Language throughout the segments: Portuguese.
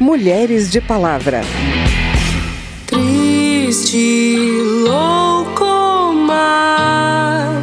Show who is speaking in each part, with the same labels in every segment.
Speaker 1: Mulheres de Palavra.
Speaker 2: Triste, louco mar,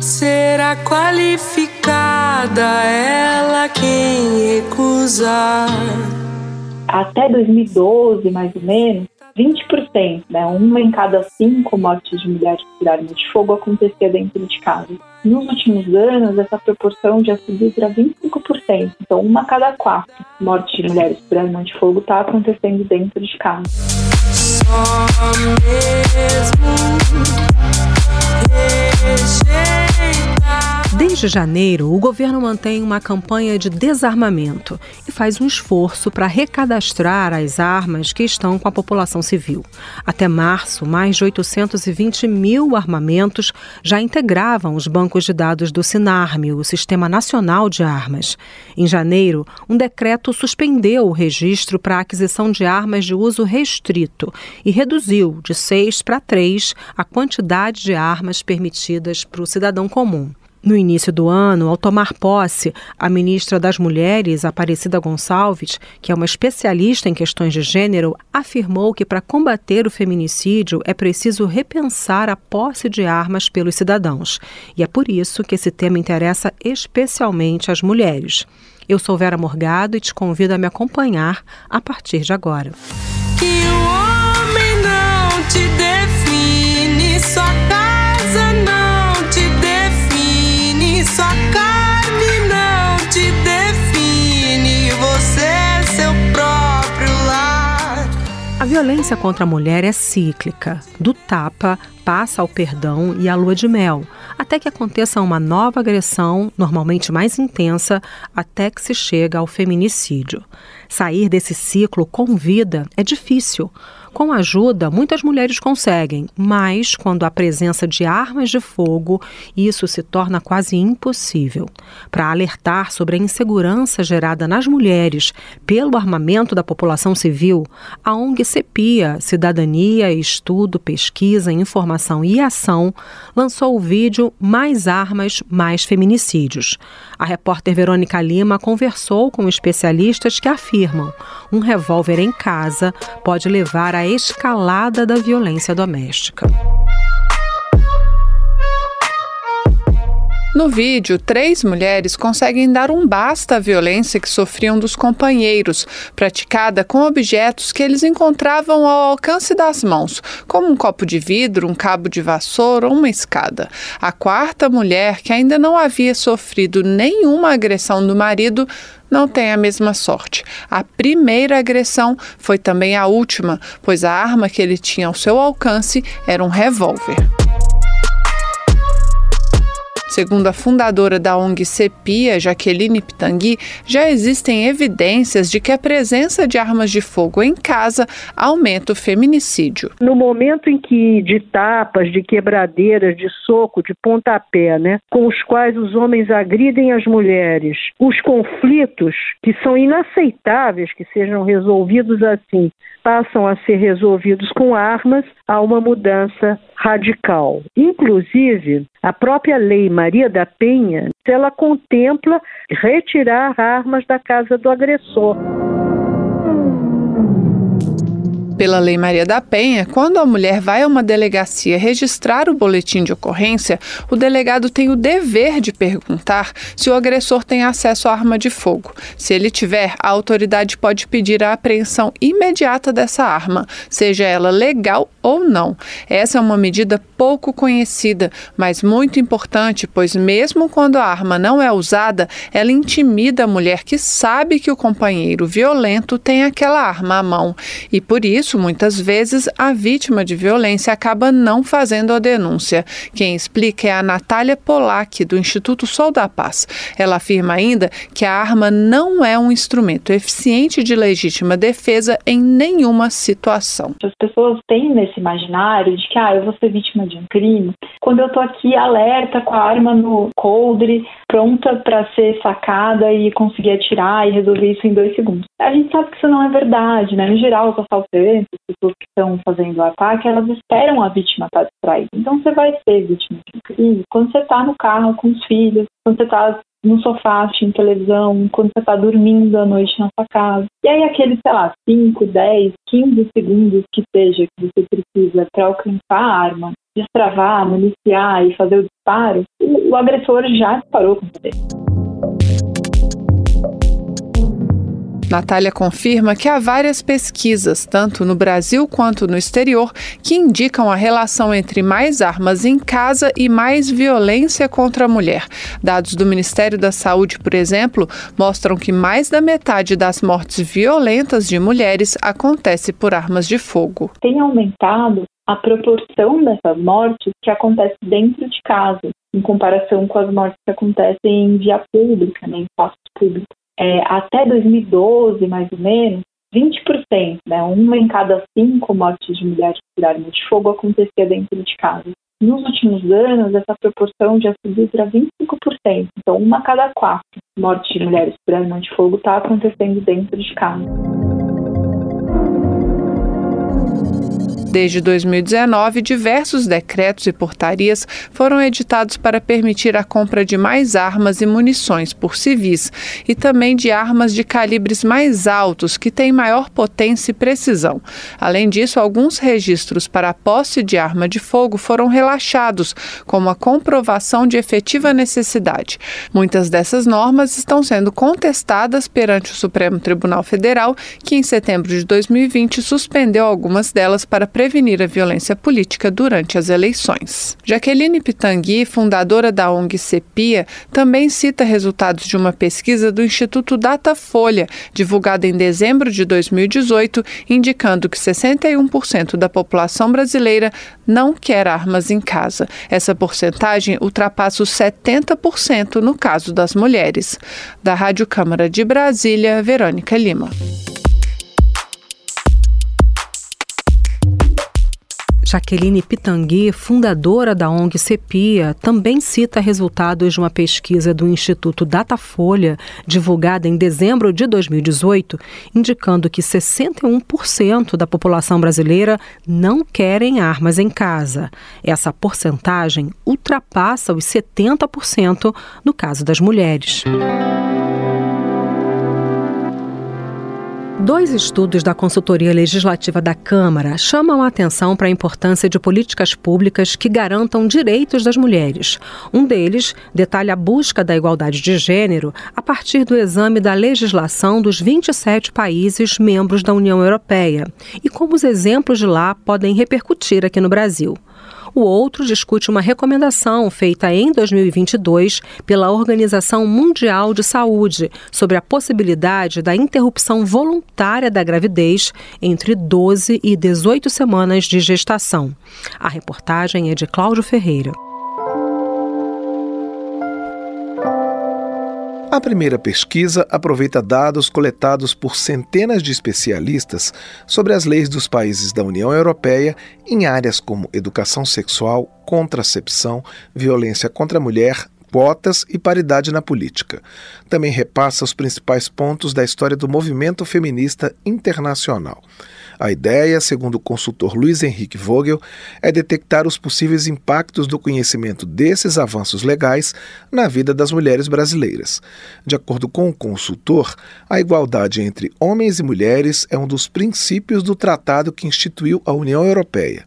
Speaker 2: será qualificada ela quem recusar.
Speaker 3: Até 2012, mais ou menos, 20%, né, uma em cada cinco mortes de mulheres por arma de fogo acontecia dentro de casa. Nos últimos anos, essa proporção já subiu para 25%. Então, uma a cada quatro mortes de mulheres por arma de fogo está acontecendo dentro de casa. Só mesmo
Speaker 4: Desde janeiro, o governo mantém uma campanha de desarmamento e faz um esforço para recadastrar as armas que estão com a população civil. Até março, mais de 820 mil armamentos já integravam os bancos de dados do SINARME, o Sistema Nacional de Armas. Em janeiro, um decreto suspendeu o registro para a aquisição de armas de uso restrito e reduziu de seis para três a quantidade de armas permitidas para o cidadão comum. No início do ano, ao tomar posse, a ministra das Mulheres, Aparecida Gonçalves, que é uma especialista em questões de gênero, afirmou que para combater o feminicídio é preciso repensar a posse de armas pelos cidadãos. E é por isso que esse tema interessa especialmente às mulheres. Eu sou Vera Morgado e te convido a me acompanhar a partir de agora.
Speaker 2: Que o homem não te define,
Speaker 4: violência contra a mulher é cíclica. Do tapa, passa ao perdão e à lua de mel, até que aconteça uma nova agressão, normalmente mais intensa, até que se chega ao feminicídio. Sair desse ciclo com vida é difícil. Com ajuda, muitas mulheres conseguem, mas quando há presença de armas de fogo, isso se torna quase impossível. Para alertar sobre a insegurança gerada nas mulheres pelo armamento da população civil, a ONG CEPIA, Cidadania, Estudo, Pesquisa, Informação e Ação, lançou o vídeo Mais Armas, Mais Feminicídios. A repórter Verônica Lima conversou com especialistas que afirmam um revólver em casa pode levar à escalada da violência doméstica.
Speaker 5: No vídeo, três mulheres conseguem dar um basta à violência que sofriam dos companheiros, praticada com objetos que eles encontravam ao alcance das mãos, como um copo de vidro, um cabo de vassoura ou uma escada. A quarta mulher, que ainda não havia sofrido nenhuma agressão do marido, não tem a mesma sorte. A primeira agressão foi também a última, pois a arma que ele tinha ao seu alcance era um revólver. Segundo a fundadora da ONG CEPIA, Jaqueline Pitangui, já existem evidências de que a presença de armas de fogo em casa aumenta o feminicídio.
Speaker 6: No momento em que de tapas, de quebradeiras, de soco, de pontapé, né, com os quais os homens agridem as mulheres, os conflitos que são inaceitáveis que sejam resolvidos assim, passam a ser resolvidos com armas, há uma mudança radical. Inclusive, a própria lei Maria da Penha, ela contempla retirar armas da casa do agressor.
Speaker 5: Pela Lei Maria da Penha, quando a mulher vai a uma delegacia registrar o boletim de ocorrência, o delegado tem o dever de perguntar se o agressor tem acesso à arma de fogo. Se ele tiver, a autoridade pode pedir a apreensão imediata dessa arma, seja ela legal ou não. Essa é uma medida pouco conhecida, mas muito importante, pois mesmo quando a arma não é usada, ela intimida a mulher que sabe que o companheiro violento tem aquela arma à mão e por isso isso, muitas vezes, a vítima de violência acaba não fazendo a denúncia. Quem explica é a Natália Polak, do Instituto Sol da Paz. Ela afirma ainda que a arma não é um instrumento eficiente de legítima defesa em nenhuma situação.
Speaker 3: As pessoas têm nesse imaginário de que ah, eu vou ser vítima de um crime quando eu estou aqui alerta com a arma no coldre, pronta para ser sacada e conseguir atirar e resolver isso em dois segundos. A gente sabe que isso não é verdade, né? No geral, os assaltantes as pessoas que estão fazendo o ataque, elas esperam a vítima estar distraída. Então você vai ser vítima de um crime quando você está no carro com os filhos, quando você está no sofá assistindo televisão, quando você está dormindo à noite na sua casa. E aí aqueles, sei lá, 5, 10, 15 segundos que seja que você precisa para alcançar a arma, destravar, municiar e fazer o disparo, o, o agressor já disparou com você.
Speaker 5: Natália confirma que há várias pesquisas, tanto no Brasil quanto no exterior, que indicam a relação entre mais armas em casa e mais violência contra a mulher. Dados do Ministério da Saúde, por exemplo, mostram que mais da metade das mortes violentas de mulheres acontece por armas de fogo.
Speaker 3: Tem aumentado a proporção dessas mortes que acontece dentro de casa, em comparação com as mortes que acontecem em via pública, né, em espaços públicos é, até 2012, mais ou menos, 20%, né, uma em cada cinco mortes de mulheres por arma de fogo acontecia dentro de casa. Nos últimos anos, essa proporção já subiu para 25%. Então, uma a cada quatro mortes de mulheres por arma de fogo está acontecendo dentro de casa.
Speaker 5: Desde 2019, diversos decretos e portarias foram editados para permitir a compra de mais armas e munições por civis e também de armas de calibres mais altos que têm maior potência e precisão. Além disso, alguns registros para a posse de arma de fogo foram relaxados, como a comprovação de efetiva necessidade. Muitas dessas normas estão sendo contestadas perante o Supremo Tribunal Federal, que em setembro de 2020 suspendeu algumas delas para prevenir prevenir a violência política durante as eleições. Jaqueline Pitangui, fundadora da ONG CEPIA, também cita resultados de uma pesquisa do Instituto Datafolha, divulgada em dezembro de 2018, indicando que 61% da população brasileira não quer armas em casa. Essa porcentagem ultrapassa os 70% no caso das mulheres. Da Rádio Câmara de Brasília, Verônica Lima.
Speaker 4: Jaqueline Pitangui, fundadora da ONG CEPIA, também cita resultados de uma pesquisa do Instituto Datafolha, divulgada em dezembro de 2018, indicando que 61% da população brasileira não querem armas em casa. Essa porcentagem ultrapassa os 70% no caso das mulheres. Dois estudos da Consultoria Legislativa da Câmara chamam a atenção para a importância de políticas públicas que garantam direitos das mulheres. Um deles detalha a busca da igualdade de gênero a partir do exame da legislação dos 27 países membros da União Europeia e como os exemplos de lá podem repercutir aqui no Brasil. O outro discute uma recomendação feita em 2022 pela Organização Mundial de Saúde sobre a possibilidade da interrupção voluntária da gravidez entre 12 e 18 semanas de gestação. A reportagem é de Cláudio Ferreira.
Speaker 7: A primeira pesquisa aproveita dados coletados por centenas de especialistas sobre as leis dos países da União Europeia em áreas como educação sexual, contracepção, violência contra a mulher, quotas e paridade na política. Também repassa os principais pontos da história do movimento feminista internacional. A ideia, segundo o consultor Luiz Henrique Vogel, é detectar os possíveis impactos do conhecimento desses avanços legais na vida das mulheres brasileiras. De acordo com o consultor, a igualdade entre homens e mulheres é um dos princípios do tratado que instituiu a União Europeia.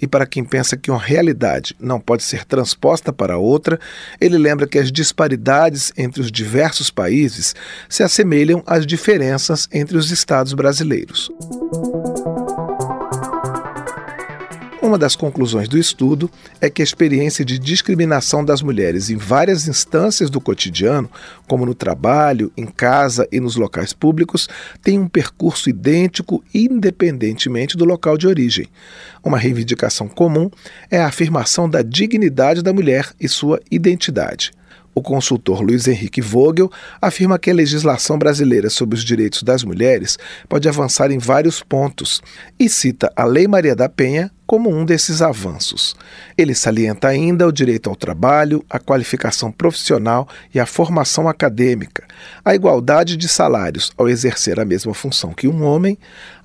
Speaker 7: E para quem pensa que uma realidade não pode ser transposta para outra, ele lembra que as disparidades entre os diversos países se assemelham às diferenças entre os estados brasileiros. Uma das conclusões do estudo é que a experiência de discriminação das mulheres em várias instâncias do cotidiano, como no trabalho, em casa e nos locais públicos, tem um percurso idêntico independentemente do local de origem. Uma reivindicação comum é a afirmação da dignidade da mulher e sua identidade. O consultor Luiz Henrique Vogel afirma que a legislação brasileira sobre os direitos das mulheres pode avançar em vários pontos e cita a Lei Maria da Penha como um desses avanços. Ele salienta ainda o direito ao trabalho, a qualificação profissional e a formação acadêmica, a igualdade de salários ao exercer a mesma função que um homem,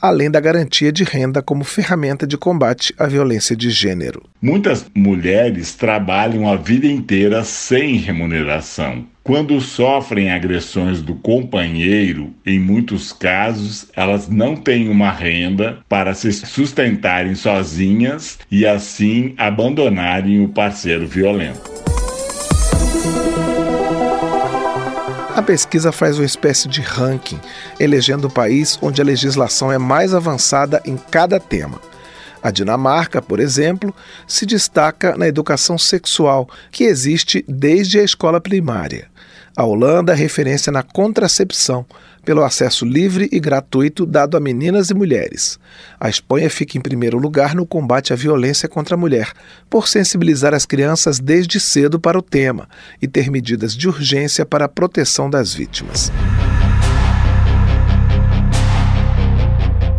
Speaker 7: além da garantia de renda como ferramenta de combate à violência de gênero.
Speaker 8: Muitas mulheres trabalham a vida inteira sem remuneração quando sofrem agressões do companheiro, em muitos casos, elas não têm uma renda para se sustentarem sozinhas e assim abandonarem o parceiro violento.
Speaker 7: A pesquisa faz uma espécie de ranking, elegendo o país onde a legislação é mais avançada em cada tema. A Dinamarca, por exemplo, se destaca na educação sexual, que existe desde a escola primária. A Holanda é referência na contracepção, pelo acesso livre e gratuito dado a meninas e mulheres. A Espanha fica em primeiro lugar no combate à violência contra a mulher, por sensibilizar as crianças desde cedo para o tema e ter medidas de urgência para a proteção das vítimas.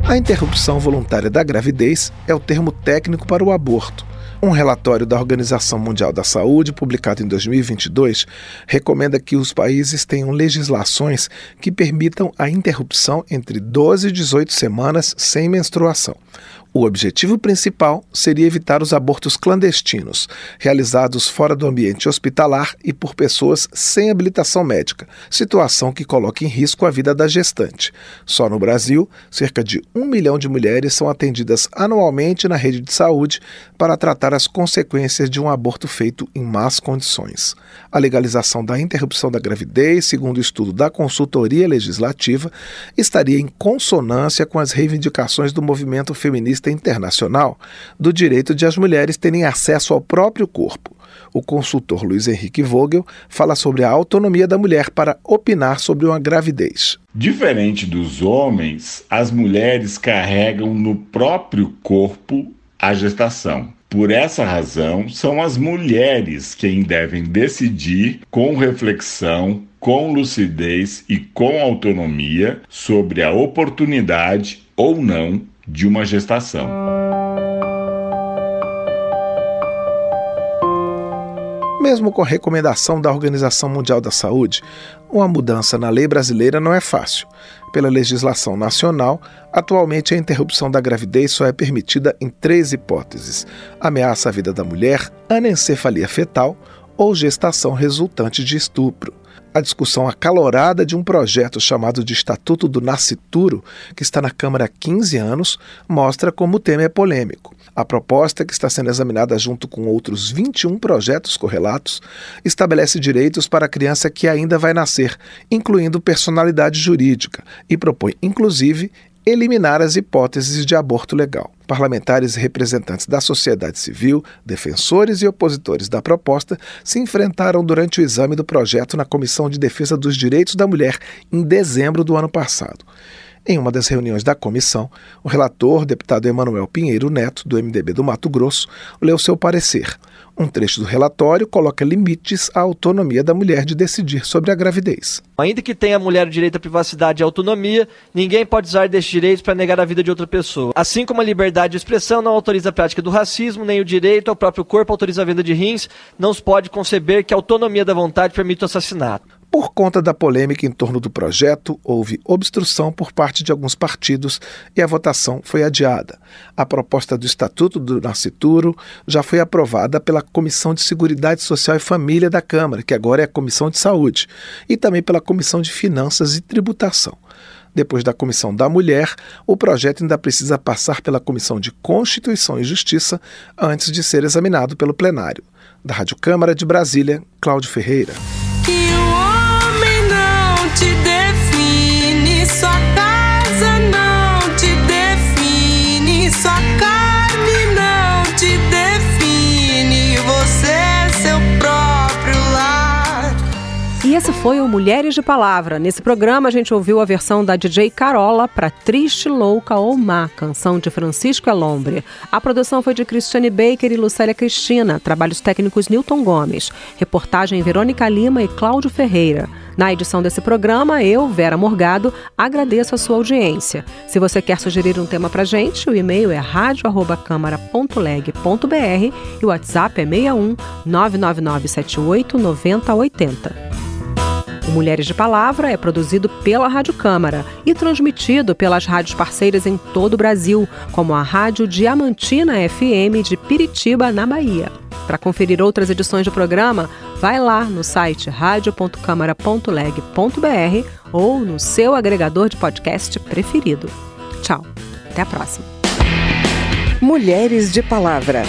Speaker 7: A interrupção voluntária da gravidez é o termo técnico para o aborto um relatório da Organização Mundial da Saúde, publicado em 2022, recomenda que os países tenham legislações que permitam a interrupção entre 12 e 18 semanas sem menstruação. O objetivo principal seria evitar os abortos clandestinos, realizados fora do ambiente hospitalar e por pessoas sem habilitação médica, situação que coloca em risco a vida da gestante. Só no Brasil, cerca de um milhão de mulheres são atendidas anualmente na rede de saúde para tratar as consequências de um aborto feito em más condições. A legalização da interrupção da gravidez, segundo o estudo da consultoria legislativa, estaria em consonância com as reivindicações do movimento feminista internacional do direito de as mulheres terem acesso ao próprio corpo. O consultor Luiz Henrique Vogel fala sobre a autonomia da mulher para opinar sobre uma gravidez.
Speaker 8: Diferente dos homens, as mulheres carregam no próprio corpo a gestação. Por essa razão, são as mulheres quem devem decidir com reflexão, com lucidez e com autonomia sobre a oportunidade ou não de uma gestação.
Speaker 7: Mesmo com a recomendação da Organização Mundial da Saúde, uma mudança na lei brasileira não é fácil. Pela legislação nacional, atualmente a interrupção da gravidez só é permitida em três hipóteses: ameaça à vida da mulher, anencefalia fetal ou gestação resultante de estupro a discussão acalorada de um projeto chamado de Estatuto do Nascituro, que está na Câmara há 15 anos, mostra como o tema é polêmico. A proposta, que está sendo examinada junto com outros 21 projetos correlatos, estabelece direitos para a criança que ainda vai nascer, incluindo personalidade jurídica, e propõe, inclusive, eliminar as hipóteses de aborto legal. Parlamentares e representantes da sociedade civil, defensores e opositores da proposta se enfrentaram durante o exame do projeto na Comissão de Defesa dos Direitos da Mulher em dezembro do ano passado. Em uma das reuniões da comissão, o relator, deputado Emanuel Pinheiro Neto, do MDB do Mato Grosso, leu seu parecer. Um trecho do relatório coloca limites à autonomia da mulher de decidir sobre a gravidez.
Speaker 9: Ainda que tenha a mulher o direito à privacidade e autonomia, ninguém pode usar desses direitos para negar a vida de outra pessoa. Assim como a liberdade de expressão não autoriza a prática do racismo, nem o direito ao próprio corpo autoriza a venda de rins, não se pode conceber que a autonomia da vontade permita o assassinato.
Speaker 7: Por conta da polêmica em torno do projeto, houve obstrução por parte de alguns partidos e a votação foi adiada. A proposta do Estatuto do Nascituro já foi aprovada pela Comissão de Seguridade Social e Família da Câmara, que agora é a Comissão de Saúde, e também pela Comissão de Finanças e Tributação. Depois da Comissão da Mulher, o projeto ainda precisa passar pela Comissão de Constituição e Justiça antes de ser examinado pelo plenário. Da Rádio Câmara de Brasília, Cláudio Ferreira.
Speaker 4: Esse foi o Mulheres de Palavra. Nesse programa a gente ouviu a versão da DJ Carola para Triste, Louca ou Má, canção de Francisco Elombre. A produção foi de Cristiane Baker e Lucélia Cristina, trabalhos técnicos Newton Gomes, reportagem Verônica Lima e Cláudio Ferreira. Na edição desse programa, eu, Vera Morgado, agradeço a sua audiência. Se você quer sugerir um tema para gente, o e-mail é radio@câmara.leg.br e o WhatsApp é 61 999 78 9080. O Mulheres de Palavra é produzido pela Rádio Câmara e transmitido pelas rádios parceiras em todo o Brasil, como a Rádio Diamantina FM de Piritiba, na Bahia. Para conferir outras edições do programa, vai lá no site radio.câmara.leg.br ou no seu agregador de podcast preferido. Tchau, até a próxima.
Speaker 1: Mulheres de Palavra.